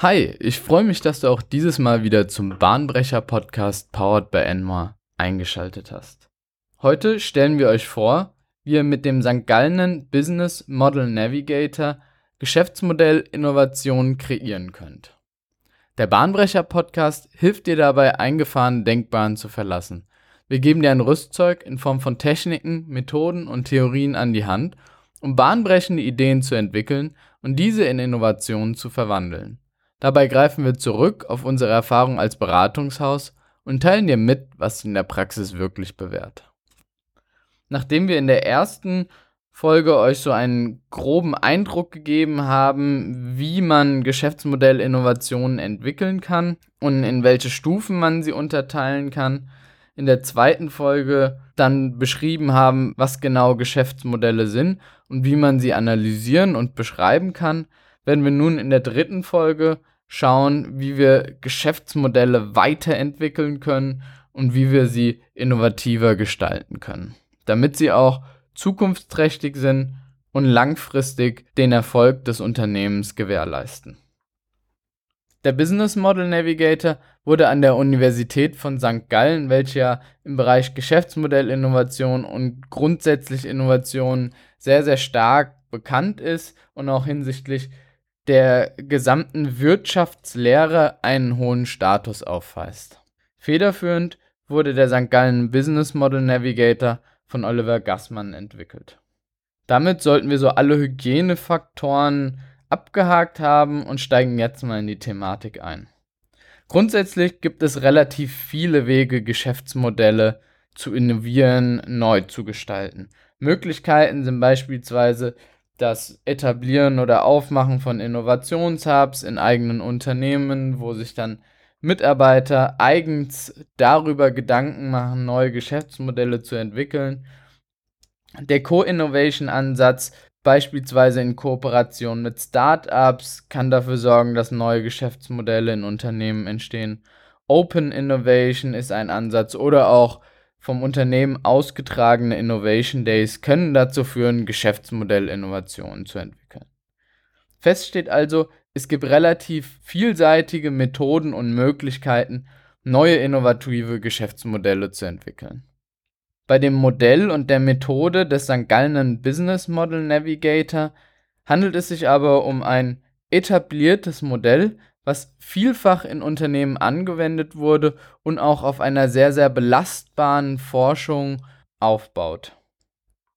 Hi, ich freue mich, dass du auch dieses Mal wieder zum Bahnbrecher-Podcast Powered by Enmar eingeschaltet hast. Heute stellen wir euch vor, wie ihr mit dem St. Gallenen Business Model Navigator Geschäftsmodellinnovationen kreieren könnt. Der Bahnbrecher-Podcast hilft dir dabei, eingefahrene Denkbahnen zu verlassen. Wir geben dir ein Rüstzeug in Form von Techniken, Methoden und Theorien an die Hand, um bahnbrechende Ideen zu entwickeln und diese in Innovationen zu verwandeln. Dabei greifen wir zurück auf unsere Erfahrung als Beratungshaus und teilen dir mit, was in der Praxis wirklich bewährt. Nachdem wir in der ersten Folge euch so einen groben Eindruck gegeben haben, wie man Geschäftsmodellinnovationen entwickeln kann und in welche Stufen man sie unterteilen kann, in der zweiten Folge dann beschrieben haben, was genau Geschäftsmodelle sind und wie man sie analysieren und beschreiben kann, werden wir nun in der dritten Folge schauen, wie wir Geschäftsmodelle weiterentwickeln können und wie wir sie innovativer gestalten können, damit sie auch zukunftsträchtig sind und langfristig den Erfolg des Unternehmens gewährleisten. Der Business Model Navigator wurde an der Universität von St. Gallen, welche ja im Bereich Geschäftsmodellinnovation und grundsätzlich Innovation sehr, sehr stark bekannt ist und auch hinsichtlich der gesamten Wirtschaftslehre einen hohen Status aufweist. Federführend wurde der St. Gallen Business Model Navigator von Oliver Gassmann entwickelt. Damit sollten wir so alle Hygienefaktoren abgehakt haben und steigen jetzt mal in die Thematik ein. Grundsätzlich gibt es relativ viele Wege, Geschäftsmodelle zu innovieren, neu zu gestalten. Möglichkeiten sind beispielsweise das Etablieren oder Aufmachen von Innovationshubs in eigenen Unternehmen, wo sich dann Mitarbeiter eigens darüber Gedanken machen, neue Geschäftsmodelle zu entwickeln. Der Co-Innovation-Ansatz, beispielsweise in Kooperation mit Startups, kann dafür sorgen, dass neue Geschäftsmodelle in Unternehmen entstehen. Open Innovation ist ein Ansatz oder auch vom Unternehmen ausgetragene Innovation Days können dazu führen, Geschäftsmodellinnovationen zu entwickeln. Fest steht also, es gibt relativ vielseitige Methoden und Möglichkeiten, neue innovative Geschäftsmodelle zu entwickeln. Bei dem Modell und der Methode des St. Gallenen Business Model Navigator handelt es sich aber um ein etabliertes Modell, was vielfach in Unternehmen angewendet wurde und auch auf einer sehr, sehr belastbaren Forschung aufbaut.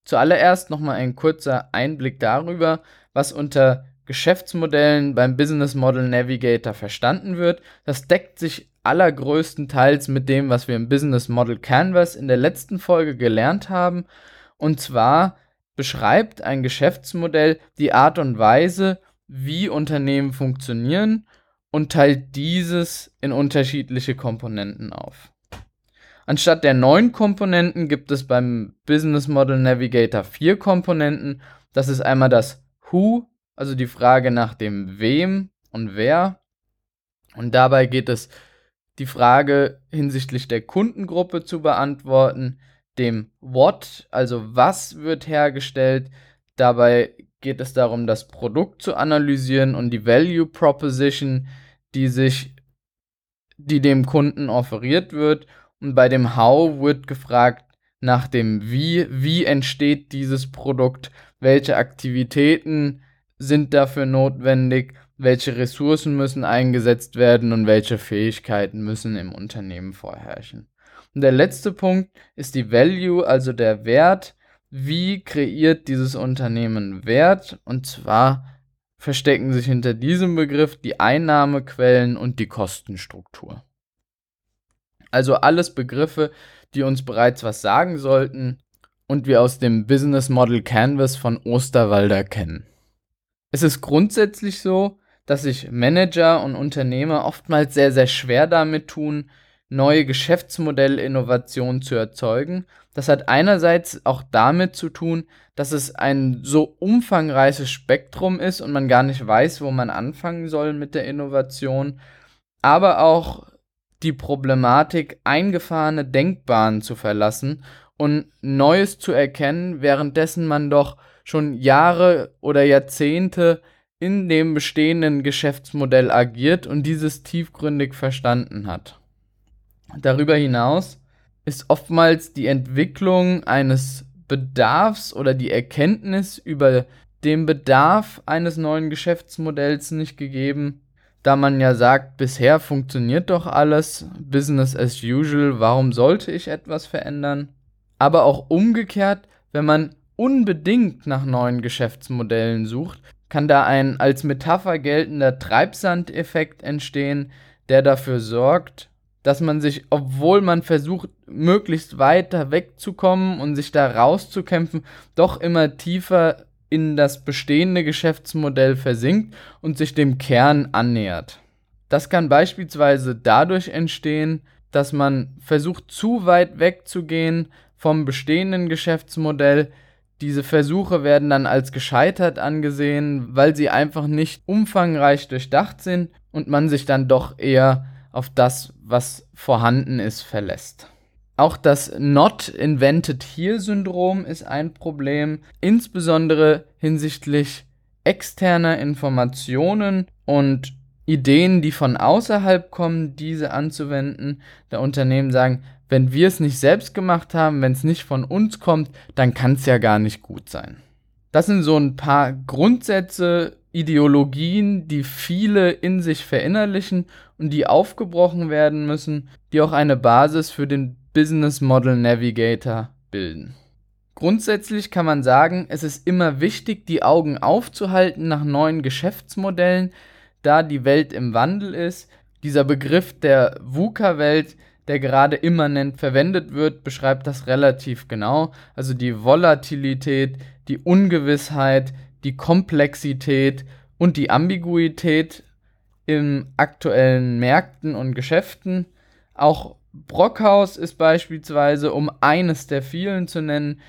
Zuallererst nochmal ein kurzer Einblick darüber, was unter Geschäftsmodellen beim Business Model Navigator verstanden wird. Das deckt sich allergrößtenteils mit dem, was wir im Business Model Canvas in der letzten Folge gelernt haben. Und zwar beschreibt ein Geschäftsmodell die Art und Weise, wie Unternehmen funktionieren und teilt dieses in unterschiedliche Komponenten auf. Anstatt der neun Komponenten gibt es beim Business Model Navigator vier Komponenten. Das ist einmal das Who, also die Frage nach dem Wem und Wer. Und dabei geht es die Frage hinsichtlich der Kundengruppe zu beantworten, dem What, also was wird hergestellt. Dabei geht es darum, das Produkt zu analysieren und die Value Proposition, die sich, die dem Kunden offeriert wird. Und bei dem How wird gefragt nach dem Wie, wie entsteht dieses Produkt, welche Aktivitäten sind dafür notwendig, welche Ressourcen müssen eingesetzt werden und welche Fähigkeiten müssen im Unternehmen vorherrschen. Und der letzte Punkt ist die Value, also der Wert. Wie kreiert dieses Unternehmen Wert? Und zwar verstecken sich hinter diesem Begriff die Einnahmequellen und die Kostenstruktur. Also alles Begriffe, die uns bereits was sagen sollten und wir aus dem Business Model Canvas von Osterwalder kennen. Es ist grundsätzlich so, dass sich Manager und Unternehmer oftmals sehr, sehr schwer damit tun, neue Geschäftsmodellinnovationen zu erzeugen. Das hat einerseits auch damit zu tun, dass es ein so umfangreiches Spektrum ist und man gar nicht weiß, wo man anfangen soll mit der Innovation, aber auch die Problematik, eingefahrene Denkbahnen zu verlassen und Neues zu erkennen, währenddessen man doch schon Jahre oder Jahrzehnte in dem bestehenden Geschäftsmodell agiert und dieses tiefgründig verstanden hat. Darüber hinaus ist oftmals die Entwicklung eines Bedarfs oder die Erkenntnis über den Bedarf eines neuen Geschäftsmodells nicht gegeben, da man ja sagt, bisher funktioniert doch alles, Business as usual, warum sollte ich etwas verändern? Aber auch umgekehrt, wenn man unbedingt nach neuen Geschäftsmodellen sucht, kann da ein als Metapher geltender Treibsandeffekt entstehen, der dafür sorgt, dass man sich, obwohl man versucht, möglichst weiter wegzukommen und sich da rauszukämpfen, doch immer tiefer in das bestehende Geschäftsmodell versinkt und sich dem Kern annähert. Das kann beispielsweise dadurch entstehen, dass man versucht, zu weit wegzugehen vom bestehenden Geschäftsmodell. Diese Versuche werden dann als gescheitert angesehen, weil sie einfach nicht umfangreich durchdacht sind und man sich dann doch eher auf das, was vorhanden ist, verlässt. Auch das Not Invented Here-Syndrom ist ein Problem, insbesondere hinsichtlich externer Informationen und Ideen, die von außerhalb kommen, diese anzuwenden. Der Unternehmen sagen, wenn wir es nicht selbst gemacht haben, wenn es nicht von uns kommt, dann kann es ja gar nicht gut sein. Das sind so ein paar Grundsätze, Ideologien, die viele in sich verinnerlichen und die aufgebrochen werden müssen, die auch eine Basis für den Business Model Navigator bilden. Grundsätzlich kann man sagen, es ist immer wichtig, die Augen aufzuhalten nach neuen Geschäftsmodellen, da die Welt im Wandel ist. Dieser Begriff der VUCA-Welt, der gerade immanent verwendet wird, beschreibt das relativ genau. Also die Volatilität, die Ungewissheit, die Komplexität und die Ambiguität in aktuellen Märkten und Geschäften. Auch Brockhaus ist beispielsweise, um eines der vielen zu nennen,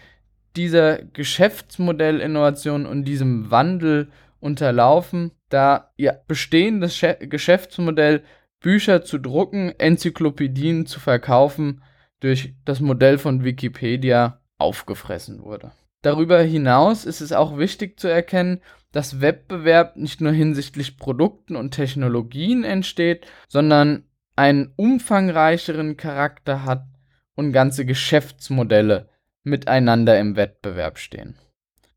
dieser Geschäftsmodellinnovation und diesem Wandel unterlaufen, da ihr bestehendes Geschäftsmodell Bücher zu drucken, Enzyklopädien zu verkaufen, durch das Modell von Wikipedia aufgefressen wurde. Darüber hinaus ist es auch wichtig zu erkennen, dass Wettbewerb nicht nur hinsichtlich Produkten und Technologien entsteht, sondern einen umfangreicheren Charakter hat und ganze Geschäftsmodelle miteinander im Wettbewerb stehen.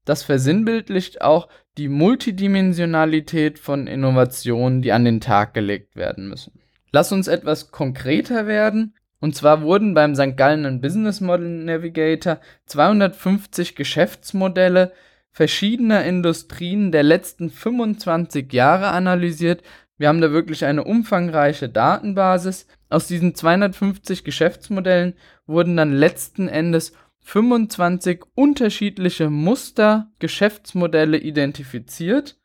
Das versinnbildlicht auch die Multidimensionalität von Innovationen, die an den Tag gelegt werden müssen. Lass uns etwas konkreter werden und zwar wurden beim St. Gallen Business Model Navigator 250 Geschäftsmodelle verschiedener Industrien der letzten 25 Jahre analysiert. Wir haben da wirklich eine umfangreiche Datenbasis. Aus diesen 250 Geschäftsmodellen wurden dann letzten Endes 25 unterschiedliche Muster, Geschäftsmodelle identifiziert.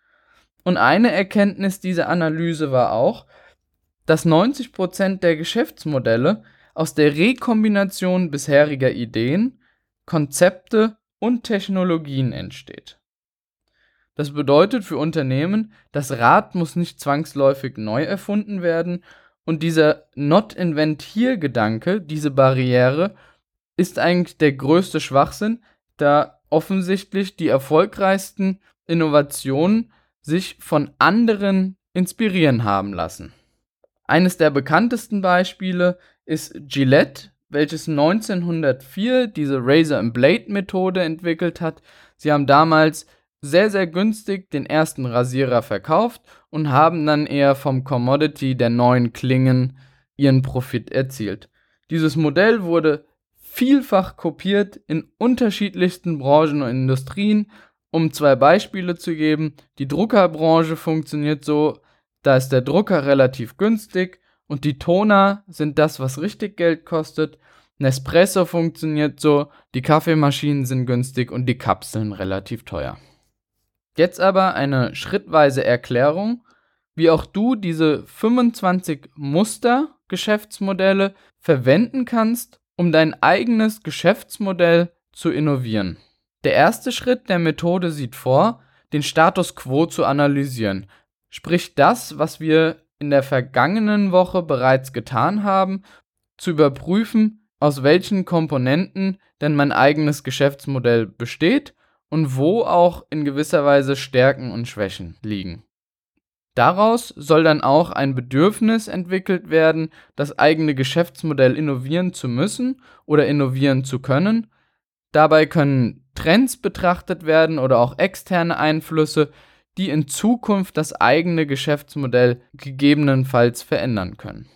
Und eine Erkenntnis dieser Analyse war auch, dass 90% der Geschäftsmodelle aus der Rekombination bisheriger Ideen, Konzepte und Technologien entsteht. Das bedeutet für Unternehmen, das Rad muss nicht zwangsläufig neu erfunden werden und dieser Not Invent Here Gedanke, diese Barriere, ist eigentlich der größte Schwachsinn, da offensichtlich die erfolgreichsten Innovationen sich von anderen inspirieren haben lassen. Eines der bekanntesten Beispiele ist Gillette, welches 1904 diese Razor and Blade Methode entwickelt hat. Sie haben damals sehr, sehr günstig den ersten Rasierer verkauft und haben dann eher vom Commodity der neuen Klingen ihren Profit erzielt. Dieses Modell wurde vielfach kopiert in unterschiedlichsten Branchen und Industrien. Um zwei Beispiele zu geben, die Druckerbranche funktioniert so, da ist der Drucker relativ günstig und die Toner sind das, was richtig Geld kostet. Nespresso funktioniert so, die Kaffeemaschinen sind günstig und die Kapseln relativ teuer. Jetzt aber eine schrittweise Erklärung, wie auch du diese 25 Muster Geschäftsmodelle verwenden kannst, um dein eigenes Geschäftsmodell zu innovieren. Der erste Schritt der Methode sieht vor, den Status quo zu analysieren, sprich das, was wir in der vergangenen Woche bereits getan haben, zu überprüfen, aus welchen Komponenten denn mein eigenes Geschäftsmodell besteht und wo auch in gewisser Weise Stärken und Schwächen liegen. Daraus soll dann auch ein Bedürfnis entwickelt werden, das eigene Geschäftsmodell innovieren zu müssen oder innovieren zu können. Dabei können Trends betrachtet werden oder auch externe Einflüsse, die in Zukunft das eigene Geschäftsmodell gegebenenfalls verändern können.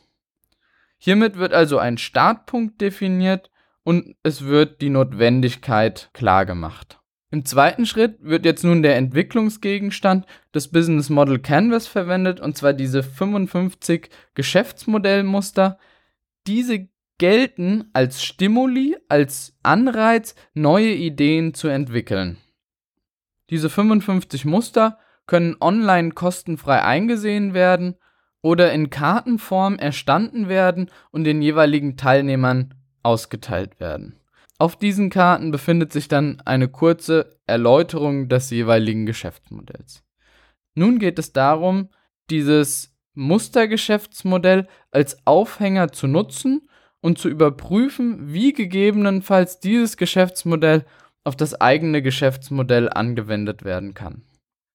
Hiermit wird also ein Startpunkt definiert und es wird die Notwendigkeit klargemacht. Im zweiten Schritt wird jetzt nun der Entwicklungsgegenstand des Business Model Canvas verwendet, und zwar diese 55 Geschäftsmodellmuster. Diese gelten als Stimuli, als Anreiz, neue Ideen zu entwickeln. Diese 55 Muster können online kostenfrei eingesehen werden oder in Kartenform erstanden werden und den jeweiligen Teilnehmern ausgeteilt werden. Auf diesen Karten befindet sich dann eine kurze Erläuterung des jeweiligen Geschäftsmodells. Nun geht es darum, dieses Mustergeschäftsmodell als Aufhänger zu nutzen und zu überprüfen, wie gegebenenfalls dieses Geschäftsmodell auf das eigene Geschäftsmodell angewendet werden kann.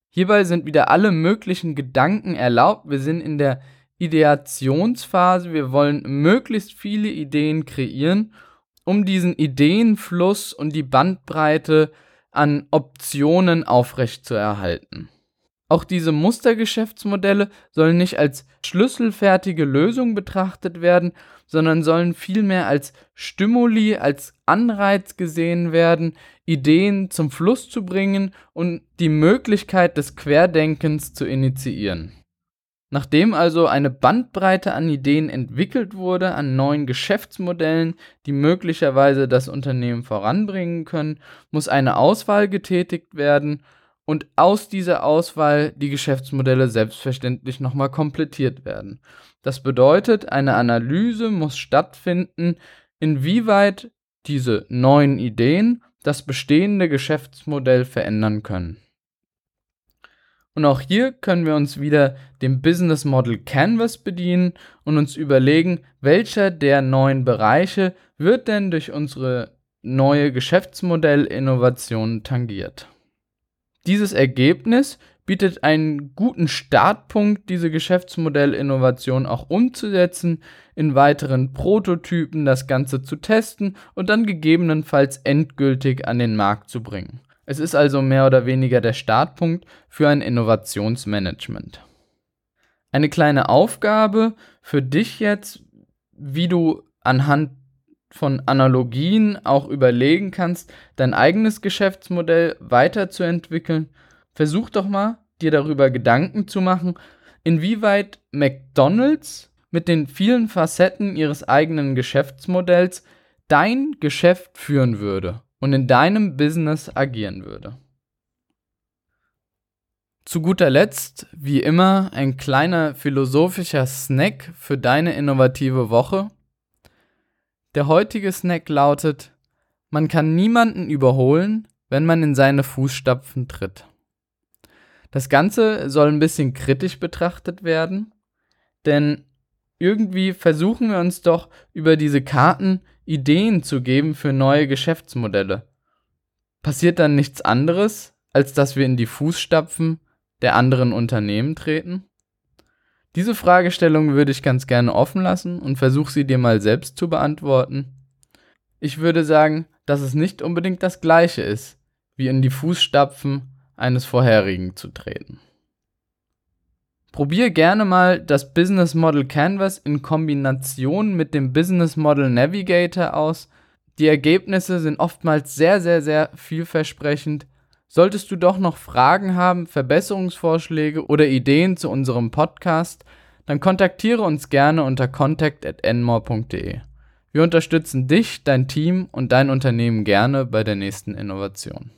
Hierbei sind wieder alle möglichen Gedanken erlaubt. Wir sind in der Ideationsphase. Wir wollen möglichst viele Ideen kreieren um diesen Ideenfluss und die Bandbreite an Optionen aufrechtzuerhalten. Auch diese Mustergeschäftsmodelle sollen nicht als schlüsselfertige Lösung betrachtet werden, sondern sollen vielmehr als Stimuli, als Anreiz gesehen werden, Ideen zum Fluss zu bringen und die Möglichkeit des Querdenkens zu initiieren. Nachdem also eine Bandbreite an Ideen entwickelt wurde, an neuen Geschäftsmodellen, die möglicherweise das Unternehmen voranbringen können, muss eine Auswahl getätigt werden und aus dieser Auswahl die Geschäftsmodelle selbstverständlich nochmal komplettiert werden. Das bedeutet, eine Analyse muss stattfinden, inwieweit diese neuen Ideen das bestehende Geschäftsmodell verändern können. Und auch hier können wir uns wieder dem Business Model Canvas bedienen und uns überlegen, welcher der neuen Bereiche wird denn durch unsere neue Geschäftsmodellinnovation tangiert. Dieses Ergebnis bietet einen guten Startpunkt, diese Geschäftsmodellinnovation auch umzusetzen, in weiteren Prototypen das Ganze zu testen und dann gegebenenfalls endgültig an den Markt zu bringen. Es ist also mehr oder weniger der Startpunkt für ein Innovationsmanagement. Eine kleine Aufgabe für dich jetzt, wie du anhand von Analogien auch überlegen kannst, dein eigenes Geschäftsmodell weiterzuentwickeln. Versuch doch mal, dir darüber Gedanken zu machen, inwieweit McDonald's mit den vielen Facetten ihres eigenen Geschäftsmodells dein Geschäft führen würde und in deinem Business agieren würde. Zu guter Letzt, wie immer, ein kleiner philosophischer Snack für deine innovative Woche. Der heutige Snack lautet, man kann niemanden überholen, wenn man in seine Fußstapfen tritt. Das Ganze soll ein bisschen kritisch betrachtet werden, denn irgendwie versuchen wir uns doch über diese Karten Ideen zu geben für neue Geschäftsmodelle. Passiert dann nichts anderes, als dass wir in die Fußstapfen der anderen Unternehmen treten? Diese Fragestellung würde ich ganz gerne offen lassen und versuche sie dir mal selbst zu beantworten. Ich würde sagen, dass es nicht unbedingt das gleiche ist, wie in die Fußstapfen eines vorherigen zu treten. Probier gerne mal das Business Model Canvas in Kombination mit dem Business Model Navigator aus. Die Ergebnisse sind oftmals sehr, sehr, sehr vielversprechend. Solltest du doch noch Fragen haben, Verbesserungsvorschläge oder Ideen zu unserem Podcast, dann kontaktiere uns gerne unter contact@enmore.de. Wir unterstützen dich, dein Team und dein Unternehmen gerne bei der nächsten Innovation.